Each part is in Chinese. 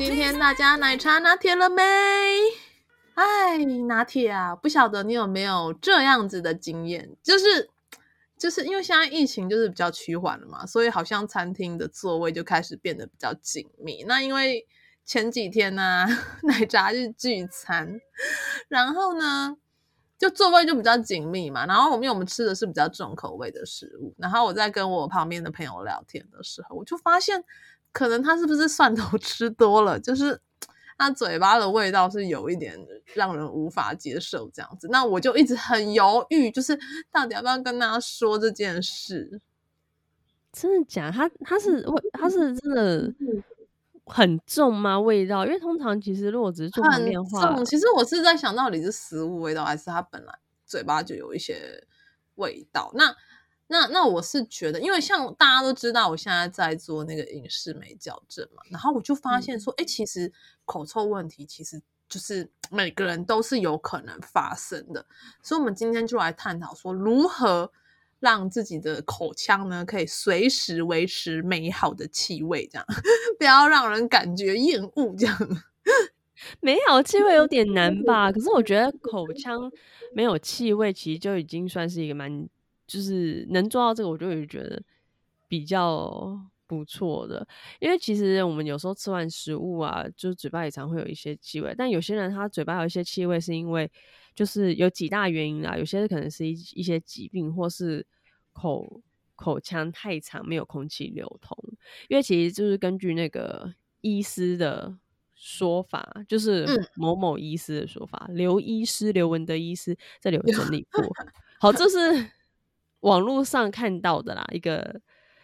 今天大家奶茶拿铁了没？哎，拿铁啊！不晓得你有没有这样子的经验，就是就是因为现在疫情就是比较趋缓了嘛，所以好像餐厅的座位就开始变得比较紧密。那因为前几天呢、啊，奶茶是聚餐，然后呢，就座位就比较紧密嘛。然后我们因为我们吃的是比较重口味的食物，然后我在跟我旁边的朋友聊天的时候，我就发现。可能他是不是蒜头 吃多了，就是他嘴巴的味道是有一点让人无法接受这样子。那我就一直很犹豫，就是到底要不要跟他说这件事？真的假的？他他是味，他是真的很重吗？味道？因为通常其实如果只是做变化，其实我是在想到底是食物味道，还是他本来嘴巴就有一些味道？那。那那我是觉得，因为像大家都知道，我现在在做那个影视美矫正嘛，然后我就发现说，哎、嗯，其实口臭问题其实就是每个人都是有可能发生的，所以我们今天就来探讨说，如何让自己的口腔呢可以随时维持美好的气味，这样 不要让人感觉厌恶，这样 美好气味有点难吧？可是我觉得口腔 没有气味，其实就已经算是一个蛮。就是能做到这个，我就会觉得比较不错的。因为其实我们有时候吃完食物啊，就嘴巴也常会有一些气味。但有些人他嘴巴有一些气味，是因为就是有几大原因啦。有些可能是一一些疾病，或是口口腔太长没有空气流通。因为其实就是根据那个医师的说法，就是某某医师的说法，刘、嗯、医师刘文德医师这里有整理过。好，这是。网络上看到的啦，一个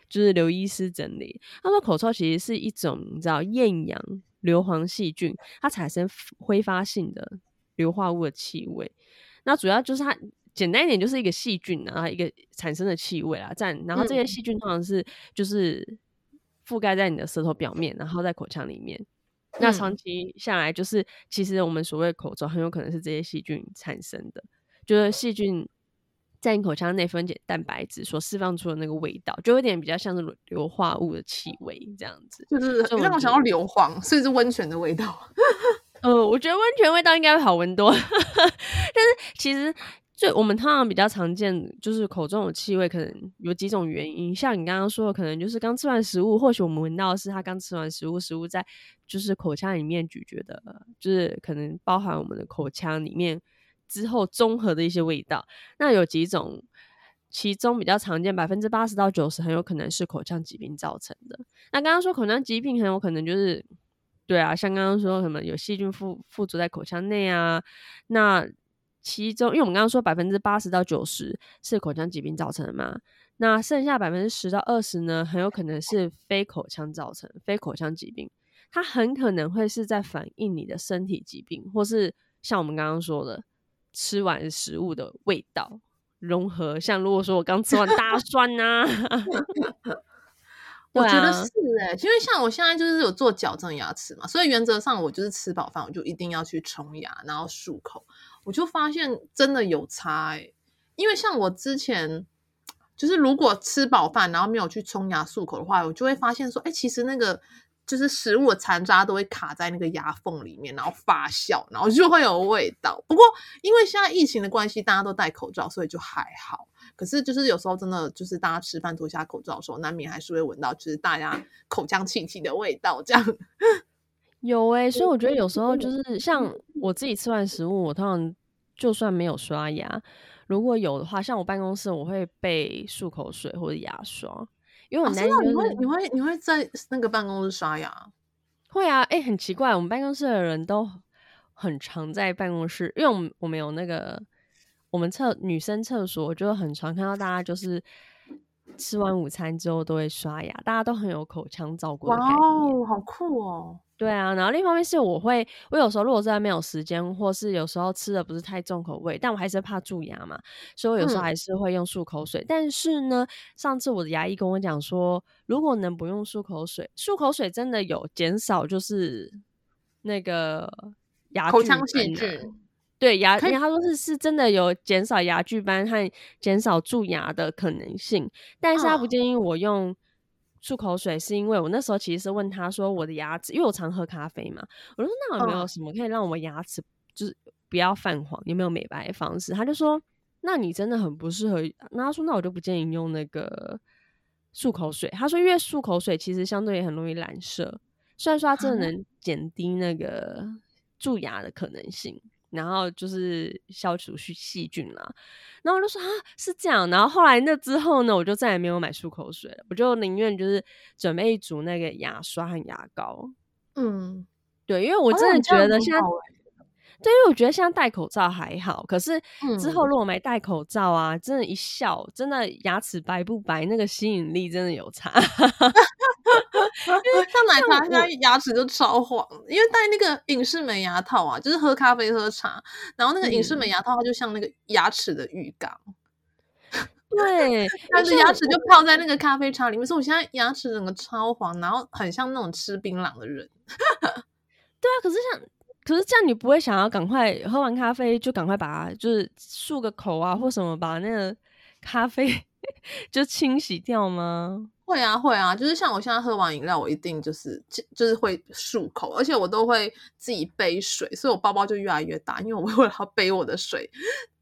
就是刘医师整理，他说口臭其实是一种你知道厌氧硫磺细菌，它产生挥发性的硫化物的气味。那主要就是它简单一点就是一个细菌，然后一个产生的气味啊。这样，然后这些细菌通常是就是覆盖在你的舌头表面，然后在口腔里面。那长期下来，就是其实我们所谓口臭很有可能是这些细菌产生的，就是细菌。在你口腔内分解蛋白质所释放出的那个味道，就有点比较像是硫化物的气味这样子，就是让我想到硫磺，所以是温泉的味道。呃，我觉得温泉味道应该会好闻多，但是其实就我们通常比较常见，就是口中有气味可能有几种原因，像你刚刚说的，可能就是刚吃完食物，或许我们闻到的是他刚吃完食物，食物在就是口腔里面咀嚼的，就是可能包含我们的口腔里面。之后综合的一些味道，那有几种，其中比较常见，百分之八十到九十很有可能是口腔疾病造成的。那刚刚说口腔疾病很有可能就是，对啊，像刚刚说什么有细菌附附着在口腔内啊，那其中因为我们刚刚说百分之八十到九十是口腔疾病造成的嘛，那剩下百分之十到二十呢，很有可能是非口腔造成，非口腔疾病，它很可能会是在反映你的身体疾病，或是像我们刚刚说的。吃完食物的味道融合，像如果说我刚吃完大 蒜呐、啊，我觉得是哎、欸，因为像我现在就是有做矫正牙齿嘛，所以原则上我就是吃饱饭我就一定要去冲牙，然后漱口，我就发现真的有差哎、欸，因为像我之前就是如果吃饱饭然后没有去冲牙漱口的话，我就会发现说，哎、欸，其实那个。就是食物的残渣都会卡在那个牙缝里面，然后发酵，然后就会有味道。不过因为现在疫情的关系，大家都戴口罩，所以就还好。可是就是有时候真的就是大家吃饭脱下口罩的时候，难免还是会闻到就是大家口腔气体的味道。这样 有哎、欸，所以我觉得有时候就是像我自己吃完食物，我通常就算没有刷牙，如果有的话，像我办公室我会备漱口水或者牙刷。因为我男人、就是哦、你会你会你会在那个办公室刷牙？会啊，哎、欸，很奇怪，我们办公室的人都很常在办公室，因为我们我们有那个我们厕女生厕所，就很常看到大家就是吃完午餐之后都会刷牙，大家都很有口腔照顾的概念。哇哦，好酷哦！对啊，然后另一方面是我会，我有时候如果真的没有时间，或是有时候吃的不是太重口味，但我还是怕蛀牙嘛，所以我有时候还是会用漱口水。嗯、但是呢，上次我的牙医跟我讲说，如果能不用漱口水，漱口水真的有减少，就是那个牙口腔细菌，对牙，因为他说是是真的有减少牙菌斑和减少蛀牙的可能性，但是他不建议我用。哦漱口水是因为我那时候其实是问他说，我的牙齿，因为我常喝咖啡嘛，我说那有没有什么可以让我牙齿就是不要泛黄，有没有美白的方式？他就说，那你真的很不适合。那他说，那我就不建议用那个漱口水。他说，因为漱口水其实相对也很容易染色，虽然说它真的能减低那个蛀牙的可能性。然后就是消除细细菌啦，然后我就说啊是这样，然后后来那之后呢，我就再也没有买漱口水了，我就宁愿就是准备一组那个牙刷和牙膏。嗯，对，因为我真的觉得现在，哦、对，因为我觉得现在戴口罩还好，可是之后如果没戴口罩啊，嗯、真的，一笑，真的牙齿白不白，那个吸引力真的有差。因为像奶茶，现在牙齿就超黄，因为戴那个隐适美牙套啊，就是喝咖啡喝茶，然后那个隐适美牙套它就像那个牙齿的浴缸，对，但是牙齿就泡在那个咖啡茶里面，所以我现在牙齿整个超黄，然后很像那种吃槟榔的人。对啊，可是像，可是这样你不会想要赶快喝完咖啡就赶快把它就是漱个口啊，或什么把那个咖啡 就清洗掉吗？会啊会啊，就是像我现在喝完饮料，我一定就是就是会漱口，而且我都会自己背水，所以我包包就越来越大，因为我 为了要背我的水，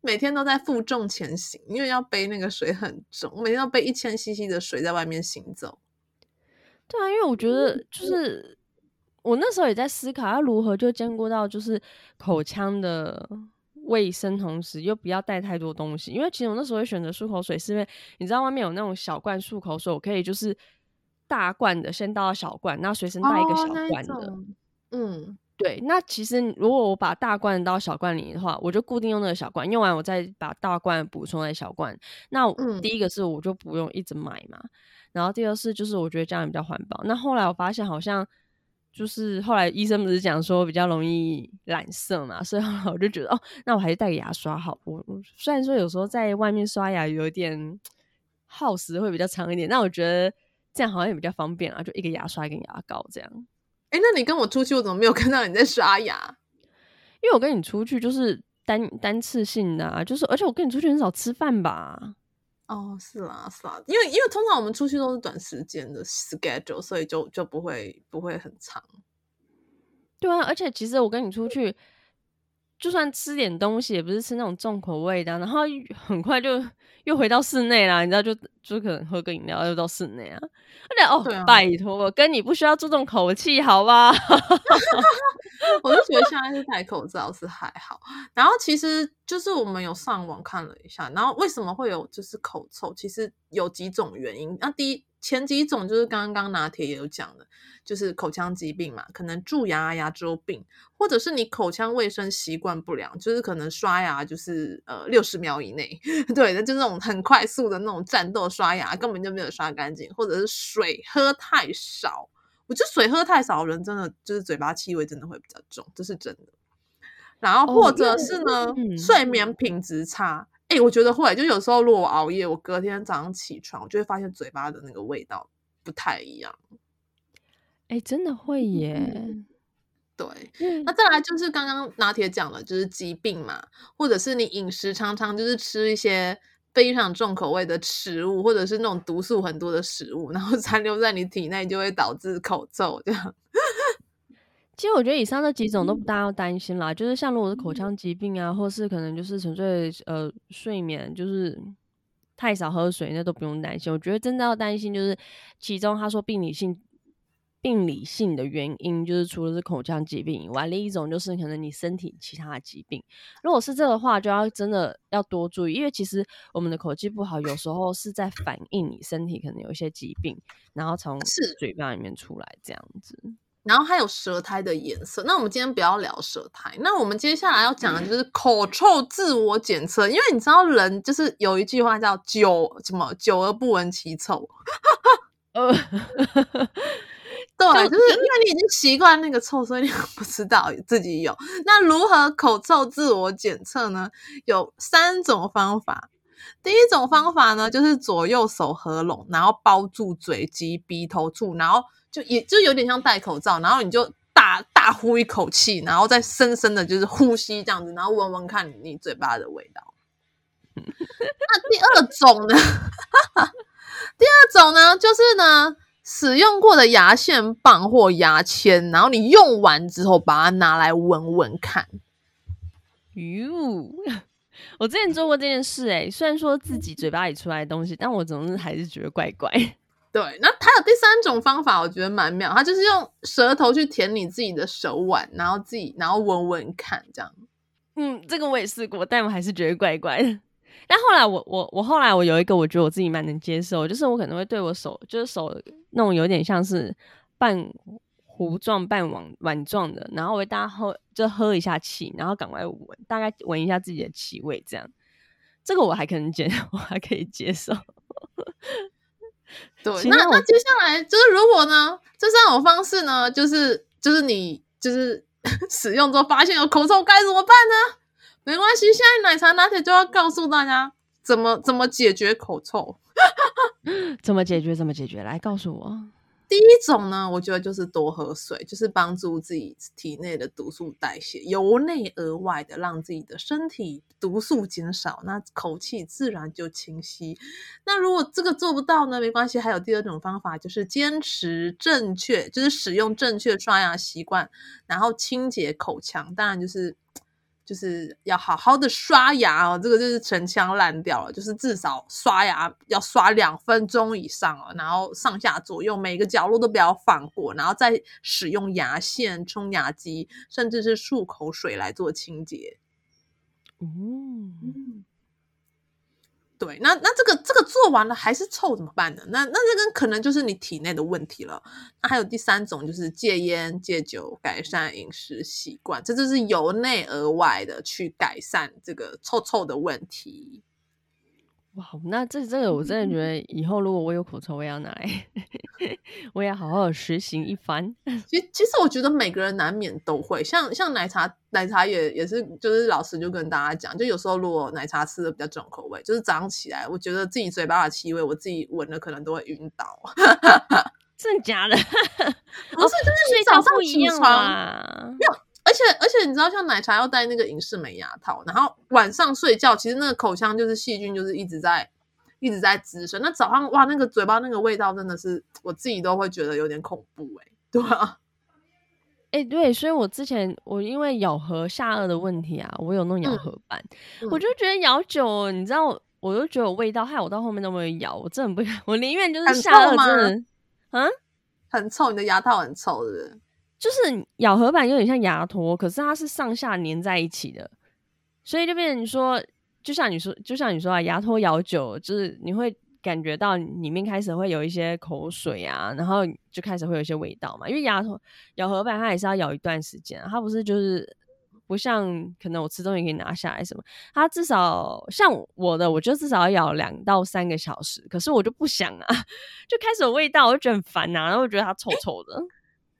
每天都在负重前行，因为要背那个水很重，我每天要背一千 CC 的水在外面行走。对啊，因为我觉得就是我那时候也在思考要如何就兼顾到就是口腔的。卫生，同时又不要带太多东西，因为其实我那时候会选择漱口水，是因为你知道外面有那种小罐漱口水，我可以就是大罐的先倒到小罐，然后随身带一个小罐的。哦、嗯，对。那其实如果我把大罐倒到小罐里的话，我就固定用那个小罐，用完我再把大罐补充在小罐。那第一个是我就不用一直买嘛，嗯、然后第二是就是我觉得这样比较环保。那后来我发现好像。就是后来医生不是讲说比较容易染色嘛，所以后来我就觉得哦，那我还是带个牙刷好。我虽然说有时候在外面刷牙有点耗时会比较长一点，但我觉得这样好像也比较方便啊，就一个牙刷跟牙膏这样。哎、欸，那你跟我出去，我怎么没有看到你在刷牙？因为我跟你出去就是单单次性的啊，就是而且我跟你出去很少吃饭吧。哦，是啦，是啦，因为因为通常我们出去都是短时间的 schedule，所以就就不会不会很长。对啊，而且其实我跟你出去，就算吃点东西，也不是吃那种重口味的，然后很快就又回到室内啦，你知道就，就就可能喝个饮料又到室内啊。而且哦，啊、拜托，我跟你不需要注重口气，好吧？我就觉得现在是戴口罩是还好，然后其实就是我们有上网看了一下，然后为什么会有就是口臭，其实有几种原因。那第一前几种就是刚刚拿铁也有讲的，就是口腔疾病嘛，可能蛀牙、牙周病，或者是你口腔卫生习惯不良，就是可能刷牙就是呃六十秒以内，对，那就那种很快速的那种战斗刷牙，根本就没有刷干净，或者是水喝太少。我觉得水喝太少的人，真的就是嘴巴气味真的会比较重，这是真的。然后或者是呢，哦嗯、睡眠品质差。哎、欸，我觉得会，就有时候如果我熬夜，我隔天早上起床，我就会发现嘴巴的那个味道不太一样。哎、欸，真的会耶。嗯、对，嗯、那再来就是刚刚拿铁讲了，就是疾病嘛，或者是你饮食常常就是吃一些。非常重口味的食物，或者是那种毒素很多的食物，然后 残留在你体内，就会导致口臭。这样，其实我觉得以上这几种都不大要担心啦。就是像如果是口腔疾病啊，或是可能就是纯粹呃睡眠就是太少喝水，那都不用担心。我觉得真的要担心就是其中他说病理性。病理性的原因就是除了是口腔疾病以外，另一种就是可能你身体其他的疾病。如果是这个话，就要真的要多注意，因为其实我们的口气不好，有时候是在反映你身体可能有一些疾病，然后从嘴巴里面出来这样子。然后还有舌苔的颜色。那我们今天不要聊舌苔，那我们接下来要讲的就是口臭自我检测。因为你知道人就是有一句话叫“久什么久而不闻其臭”，呃，对，就是因为你已经习惯那个臭，所以你 不知道自己有。那如何口臭自我检测呢？有三种方法。第一种方法呢，就是左右手合拢，然后包住嘴及鼻头处，然后。就也就有点像戴口罩，然后你就大大呼一口气，然后再深深的就是呼吸这样子，然后闻闻看你嘴巴的味道。那第二种呢？第二种呢，就是呢，使用过的牙线棒或牙签，然后你用完之后把它拿来闻闻看。哟，我之前做过这件事，诶，虽然说自己嘴巴里出来的东西，但我总是还是觉得怪怪。对，那他有第三种方法，我觉得蛮妙，它就是用舌头去舔你自己的手腕，然后自己然后闻闻看，这样。嗯，这个我也试过，但我还是觉得怪怪的。但后来我我我后来我有一个，我觉得我自己蛮能接受，就是我可能会对我手，就是手那种有点像是半糊状、半碗碗状的，然后我会大家喝就喝一下气，然后赶快闻，大概闻一下自己的气味，这样。这个我还可能接，我还可以接受。对，那那接下来就是如果呢，这三种方式呢，就是就是你就是 使用之后发现有口臭该怎么办呢？没关系，现在奶茶拿铁就要告诉大家怎么怎么解决口臭，怎么解决？怎么解决？来告诉我。第一种呢，我觉得就是多喝水，就是帮助自己体内的毒素代谢，由内而外的让自己的身体毒素减少，那口气自然就清晰。那如果这个做不到呢，没关系，还有第二种方法，就是坚持正确，就是使用正确刷牙习惯，然后清洁口腔，当然就是。就是要好好的刷牙哦，这个就是陈腔滥调了。就是至少刷牙要刷两分钟以上哦，然后上下左右每个角落都不要放过，然后再使用牙线、冲牙机，甚至是漱口水来做清洁。嗯。对，那那这个这个做完了还是臭怎么办呢？那那这个可能就是你体内的问题了。那还有第三种就是戒烟戒酒，改善饮食习惯，这就是由内而外的去改善这个臭臭的问题。哇，那这这个我真的觉得以后如果我有口臭，我也要拿来，我也好好的实行一番。其实其实我觉得每个人难免都会，像像奶茶奶茶也也是，就是老师就跟大家讲，就有时候如果奶茶吃的比较重口味，就是早上起来，我觉得自己嘴巴的气味，我自己闻了可能都会晕倒。真的假的？不是，就是你早上起床没有。而且而且你知道，像奶茶要戴那个隐适美牙套，然后晚上睡觉，其实那个口腔就是细菌，就是一直在一直在滋生。那早上哇，那个嘴巴那个味道真的是我自己都会觉得有点恐怖哎、欸，对吧？哎、欸，对，所以我之前我因为咬合下颚的问题啊，我有弄咬合板，嗯、我就觉得咬久，你知道，我就觉得有味道，害我到后面都没有咬，我真的不，我宁愿就是下颚真的，嗯，很臭，你的牙套很臭，是不是？就是咬合板有点像牙托，可是它是上下粘在一起的，所以就变成你说，就像你说，就像你说啊，牙托咬久，就是你会感觉到里面开始会有一些口水啊，然后就开始会有一些味道嘛。因为牙托咬合板它也是要咬一段时间，它不是就是不像可能我吃东西可以拿下来什么，它至少像我的，我就至少要咬两到三个小时，可是我就不想啊，就开始有味道，我就觉得很烦呐、啊，然后我觉得它臭臭的。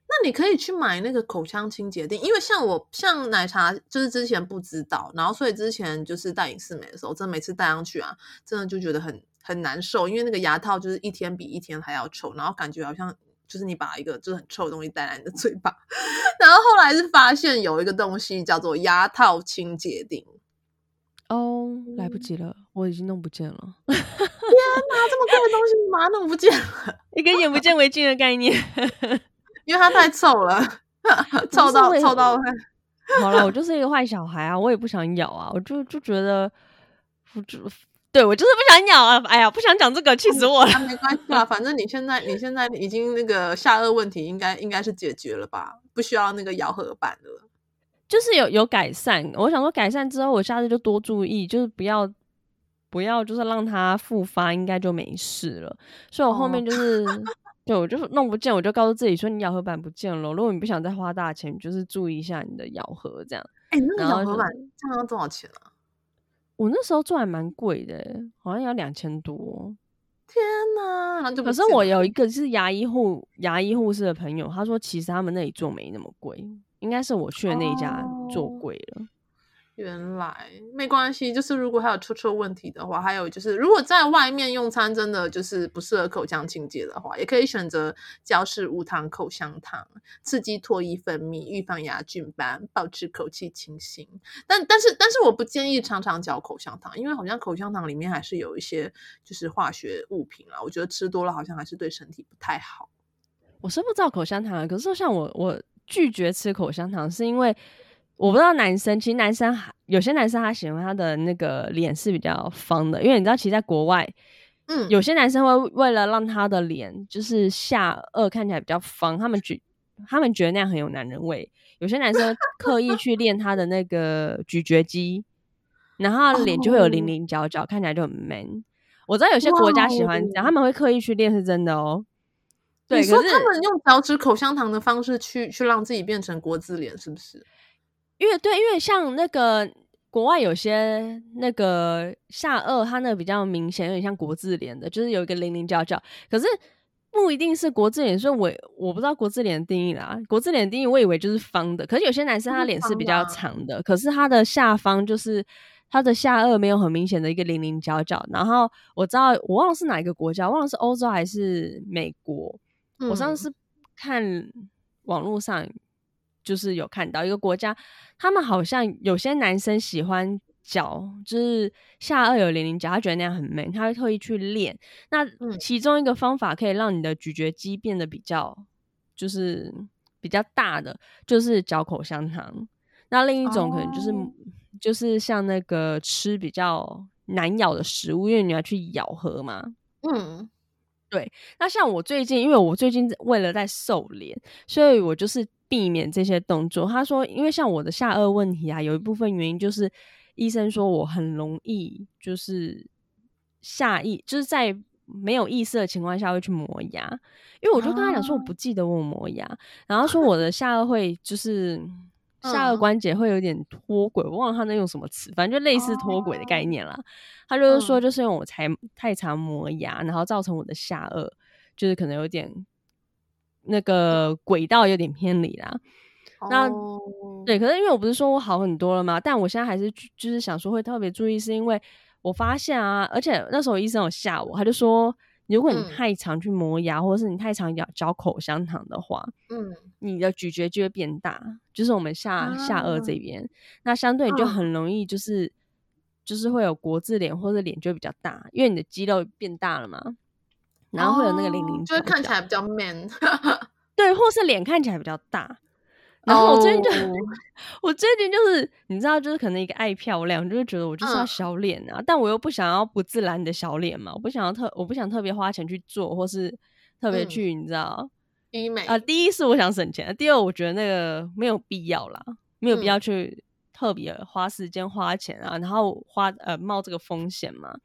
那你可以去买那个口腔清洁錠，因为像我像奶茶，就是之前不知道，然后所以之前就是戴隐适美的时候，真的每次戴上去啊，真的就觉得很很难受，因为那个牙套就是一天比一天还要臭，然后感觉好像就是你把一个就是很臭的东西带来你的嘴巴，然后后来是发现有一个东西叫做牙套清洁錠。哦，来不及了，我已经弄不见了。天哪，这么贵的东西你马上弄不见了，一个眼不见为净的概念。因为它太臭了，臭到臭到。好了，我就是一个坏小孩啊，我也不想咬啊，我就就觉得，我就对我就是不想咬啊。哎呀，不想讲这个，气死我了。啊、没关系啊，反正你现在你现在已经那个下颚问题应该应该是解决了吧？不需要那个咬合板了。就是有有改善，我想说改善之后，我下次就多注意，就是不要不要就是让它复发，应该就没事了。所以我后面就 是。哦对，我就弄不见，我就告诉自己说，你咬合板不见了。如果你不想再花大钱，就是注意一下你的咬合，这样。哎、欸，那个咬合板这样要多少钱啊？我那时候做还蛮贵的，好像要两千多。天哪！可是我有一个是牙医护牙医护士的朋友，他说其实他们那里做没那么贵，应该是我去的那一家做贵了。原来没关系，就是如果还有臭臭问题的话，还有就是如果在外面用餐真的就是不适合口腔清洁的话，也可以选择胶式无糖口香糖，刺激唾液分泌，预防牙菌斑，保持口气清新。但但是但是我不建议常常嚼口香糖，因为好像口香糖里面还是有一些就是化学物品啊，我觉得吃多了好像还是对身体不太好。我是不知道口香糖，可是像我我拒绝吃口香糖是因为。我不知道男生，其实男生还有些男生他喜欢他的那个脸是比较方的，因为你知道，其实在国外，嗯，有些男生会为了让他的脸就是下颚看起来比较方，他们觉他们觉得那样很有男人味。有些男生 刻意去练他的那个咀嚼肌，然后脸就会有棱棱角角，看起来就很 man。我知道有些国家喜欢这样，他们会刻意去练，是真的哦。对，你说他们用嚼指口香糖的方式去去让自己变成国字脸，是不是？因为对，因为像那个国外有些那个下颚，它那个比较明显，有点像国字脸的，就是有一个棱棱角角。可是不一定是国字脸，所以我我不知道国字脸的定义啦。国字脸的定义，我以为就是方的。可是有些男生他脸是比较长的，可是他的下方就是他的下颚没有很明显的一个棱棱角角。然后我知道我忘了是哪一个国家，忘了是欧洲还是美国。嗯、我上次看网络上。就是有看到一个国家，他们好像有些男生喜欢嚼，就是下颚有零零角，他觉得那样很 man，他会特意去练。那其中一个方法可以让你的咀嚼肌变得比较，就是比较大的，就是嚼口香糖。那另一种可能就是、哦、就是像那个吃比较难咬的食物，因为你要去咬合嘛。嗯，对。那像我最近，因为我最近为了在瘦脸，所以我就是。避免这些动作。他说，因为像我的下颚问题啊，有一部分原因就是医生说我很容易就是下意就是在没有意识的情况下会去磨牙，因为我就跟他讲说我不记得我磨牙，啊、然后说我的下颚会就是 下颚关节会有点脱轨，我忘了他那用什么词，反正就类似脱轨的概念啦。啊、他就是说就是因为我才太常磨牙，然后造成我的下颚就是可能有点。那个轨道有点偏离啦，那、oh. 对，可是因为我不是说我好很多了嘛？但我现在还是就是想说会特别注意，是因为我发现啊，而且那时候医生有吓我，他就说，如果你太常去磨牙，嗯、或者是你太常咬嚼口香糖的话，嗯，你的咀嚼就会变大，就是我们下、啊、下颚这边，那相对你就很容易就是、嗯、就是会有国字脸，或者脸就会比较大，因为你的肌肉变大了嘛。然后会有那个棱棱角角，就会看起来比较 man，对，或是脸看起来比较大。然后我最近就，oh. 我最近就是你知道，就是可能一个爱漂亮，就是觉得我就是要小脸啊，嗯、但我又不想要不自然的小脸嘛，我不想要特，我不想特别花钱去做，或是特别去，嗯、你知道，医美啊。第一是我想省钱，第二我觉得那个没有必要啦，没有必要去特别花时间花钱啊，然后花呃冒这个风险嘛。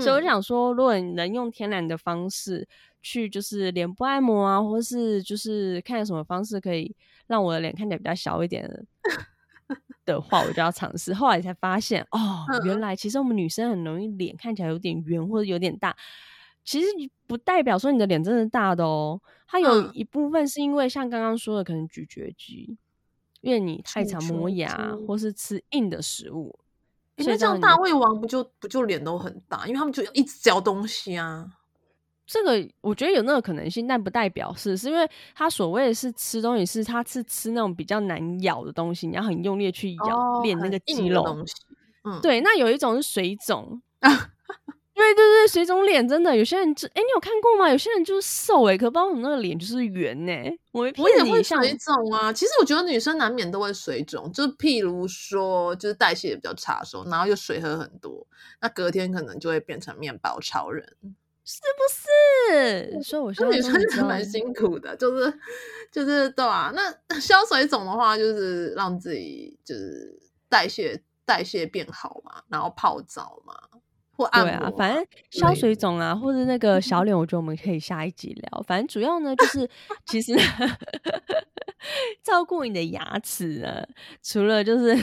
所以我想说，如果你能用天然的方式去，就是脸部按摩啊，或是就是看有什么方式可以让我的脸看起来比较小一点 的话，我就要尝试。后来才发现，哦，原来其实我们女生很容易脸看起来有点圆或者有点大，其实不代表说你的脸真的大的哦。它有一部分是因为像刚刚说的，可能咀嚼肌，因为你太常磨牙或是吃硬的食物。因为这样大胃王不就不就脸都很大，因为他们就一直嚼东西啊。这个我觉得有那个可能性，但不代表是，是因为他所谓的是吃东西，是他是吃那种比较难咬的东西，你要很用力去咬练、哦、那个肌肉。嗯，对，那有一种是水肿。对对对，水肿脸真的有些人就哎，你有看过吗？有些人就是瘦哎，可不知道为什么那个脸就是圆呢。我我也会水肿啊。其实我觉得女生难免都会水肿，就譬如说就是代谢也比较差的时候，然后又水喝很多，那隔天可能就会变成面包超人，是不是？所以我说女生也蛮辛苦的，就是就是对啊。那消水肿的话，就是让自己就是代谢代谢变好嘛，然后泡澡嘛。或按摩对啊，反正消水肿啊，或者那个小 脸，我觉得我们可以下一集聊。反正主要呢，就是其实 照顾你的牙齿呢，除了就是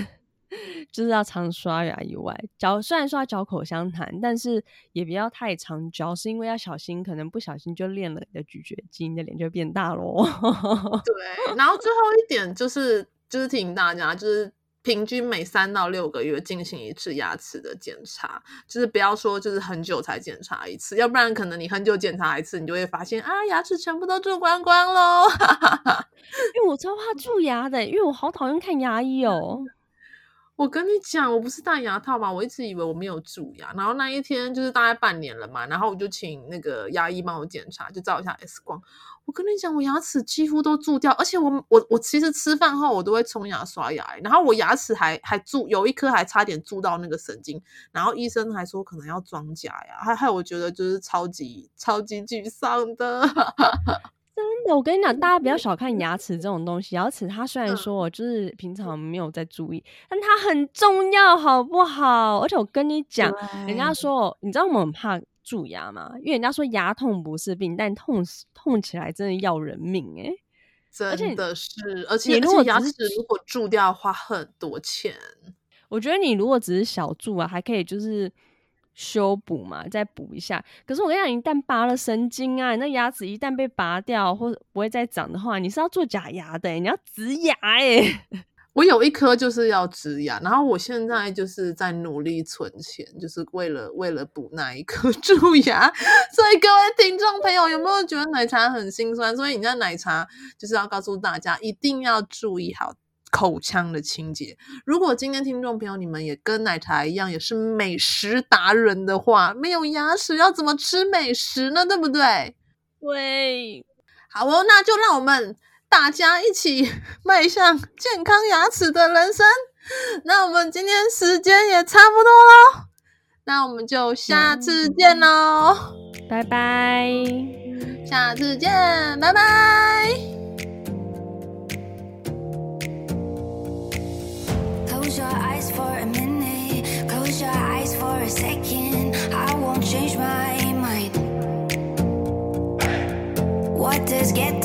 就是要常刷牙以外，嚼虽然说要嚼口香糖，但是也不要太常嚼，是因为要小心，可能不小心就练了你的咀嚼肌，你的脸就会变大喽。对，然后最后一点就是就是提醒大家，就是。平均每三到六个月进行一次牙齿的检查，就是不要说就是很久才检查一次，要不然可能你很久检查一次，你就会发现啊，牙齿全部都蛀光光喽。因 为我超怕蛀牙的，因为我好讨厌看牙医哦。我跟你讲，我不是戴牙套嘛，我一直以为我没有蛀牙，然后那一天就是大概半年了嘛，然后我就请那个牙医帮我检查，就照一下 X 光。我跟你讲，我牙齿几乎都蛀掉，而且我我我其实吃饭后我都会冲牙刷牙，然后我牙齿还还蛀，有一颗还差点蛀到那个神经，然后医生还说可能要装假牙，还害我觉得就是超级超级沮丧的。真的，我跟你讲，大家不要小看牙齿这种东西，牙齿它虽然说我就是平常没有在注意，嗯、但它很重要，好不好？而且我跟你讲，人家说，你知道我们很怕。蛀牙嘛，因为人家说牙痛不是病，但痛痛起来真的要人命哎、欸，真的是，而且，你如果牙齿如果蛀掉花很多钱。我觉得你如果只是小蛀啊，还可以就是修补嘛，再补一下。可是我跟你讲，一旦拔了神经啊，你那牙齿一旦被拔掉或者不会再长的话，你是要做假牙的、欸，你要植牙哎、欸。我有一颗就是要植牙，然后我现在就是在努力存钱，就是为了为了补那一颗 蛀牙。所以各位听众朋友，有没有觉得奶茶很心酸？所以你家奶茶就是要告诉大家，一定要注意好口腔的清洁。如果今天听众朋友你们也跟奶茶一样，也是美食达人的话，没有牙齿要怎么吃美食呢？对不对？对，好哦，那就让我们。大家一起迈向健康牙齿的人生。那我们今天时间也差不多喽，那我们就下次见喽，拜拜，下次见，拜拜。Close your eyes for a minute, close your eyes for a second, I won't change my mind. What does getting